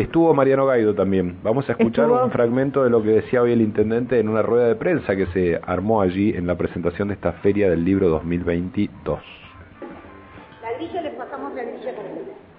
Estuvo Mariano Gaido también. Vamos a escuchar un fragmento de lo que decía hoy el intendente en una rueda de prensa que se armó allí en la presentación de esta feria del libro 2022. La grilla le pasamos la grilla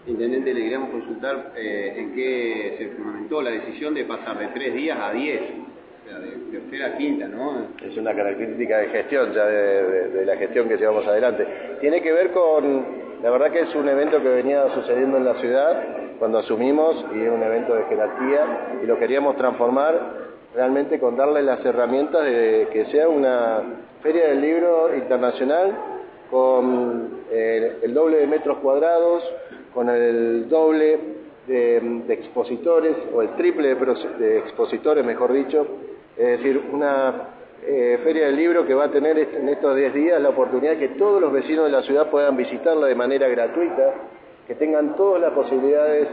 Intendente, le queríamos consultar eh, en qué se fundamentó la decisión de pasar de tres días a diez, o sea, de tercera a quinta, ¿no? Es una característica de gestión, ya de la gestión que llevamos adelante. Tiene que ver con la verdad que es un evento que venía sucediendo en la ciudad cuando asumimos y es un evento de jerarquía y lo queríamos transformar realmente con darle las herramientas de que sea una feria del libro internacional con eh, el, doble de metros cuadrados, con el doble de, expositores o el triple de expositores, mejor dicho, es decir, una eh, Feria del Libro que va a tener en estos 10 días la oportunidad que todos los vecinos de la ciudad puedan visitarla de manera gratuita, que tengan todas las posibilidades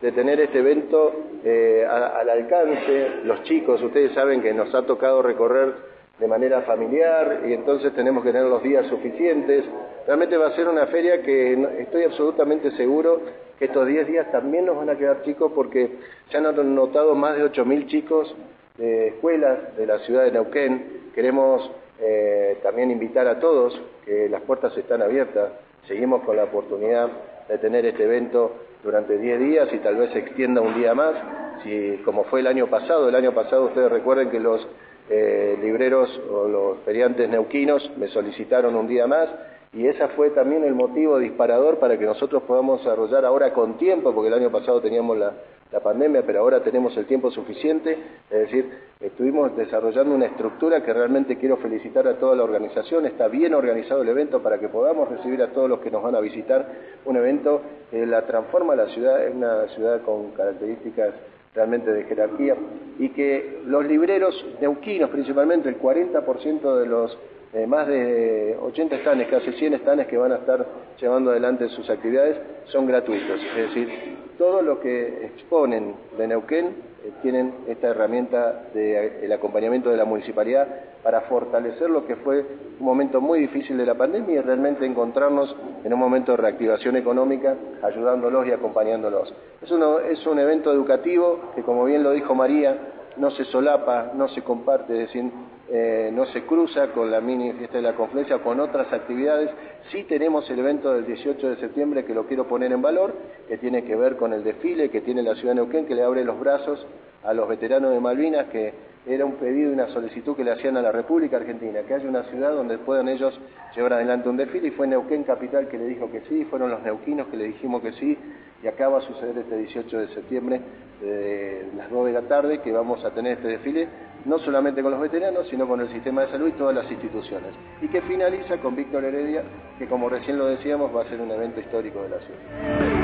de tener este evento eh, al alcance. Los chicos, ustedes saben que nos ha tocado recorrer de manera familiar y entonces tenemos que tener los días suficientes. Realmente va a ser una feria que estoy absolutamente seguro que estos 10 días también nos van a quedar chicos porque ya han notado más de 8.000 chicos de escuelas de la ciudad de Neuquén. Queremos eh, también invitar a todos, que las puertas están abiertas. Seguimos con la oportunidad de tener este evento durante 10 días y tal vez se extienda un día más, si, como fue el año pasado. El año pasado ustedes recuerden que los eh, libreros o los feriantes neuquinos me solicitaron un día más y ese fue también el motivo disparador para que nosotros podamos desarrollar ahora con tiempo, porque el año pasado teníamos la, la pandemia, pero ahora tenemos el tiempo suficiente, es decir, estuvimos desarrollando una estructura que realmente quiero felicitar a toda la organización, está bien organizado el evento para que podamos recibir a todos los que nos van a visitar, un evento que la transforma la ciudad, es una ciudad con características realmente de jerarquía, y que los libreros neuquinos principalmente, el 40% de los eh, más de 80 estanes, casi 100 estanes que van a estar llevando adelante sus actividades, son gratuitos, es decir, todos los que exponen de Neuquén eh, tienen esta herramienta del acompañamiento de la municipalidad para fortalecer lo que fue un momento muy difícil de la pandemia y realmente encontrarnos en un momento de reactivación económica, ayudándolos y acompañándolos. Es, es un evento educativo que, como bien lo dijo María, no se solapa, no se comparte, es decir, eh, no se cruza con la mini fiesta de la confluencia con otras actividades. Sí tenemos el evento del 18 de septiembre que lo quiero poner en valor, que tiene que ver con el desfile que tiene la ciudad de Neuquén, que le abre los brazos a los veteranos de Malvinas, que era un pedido y una solicitud que le hacían a la República Argentina, que haya una ciudad donde puedan ellos llevar adelante un desfile, y fue Neuquén Capital que le dijo que sí, fueron los neuquinos que le dijimos que sí, y acaba a suceder este 18 de septiembre, de las 2 de la tarde, que vamos a tener este desfile no solamente con los veteranos, sino con el sistema de salud y todas las instituciones. Y que finaliza con Víctor Heredia, que como recién lo decíamos, va a ser un evento histórico de la ciudad.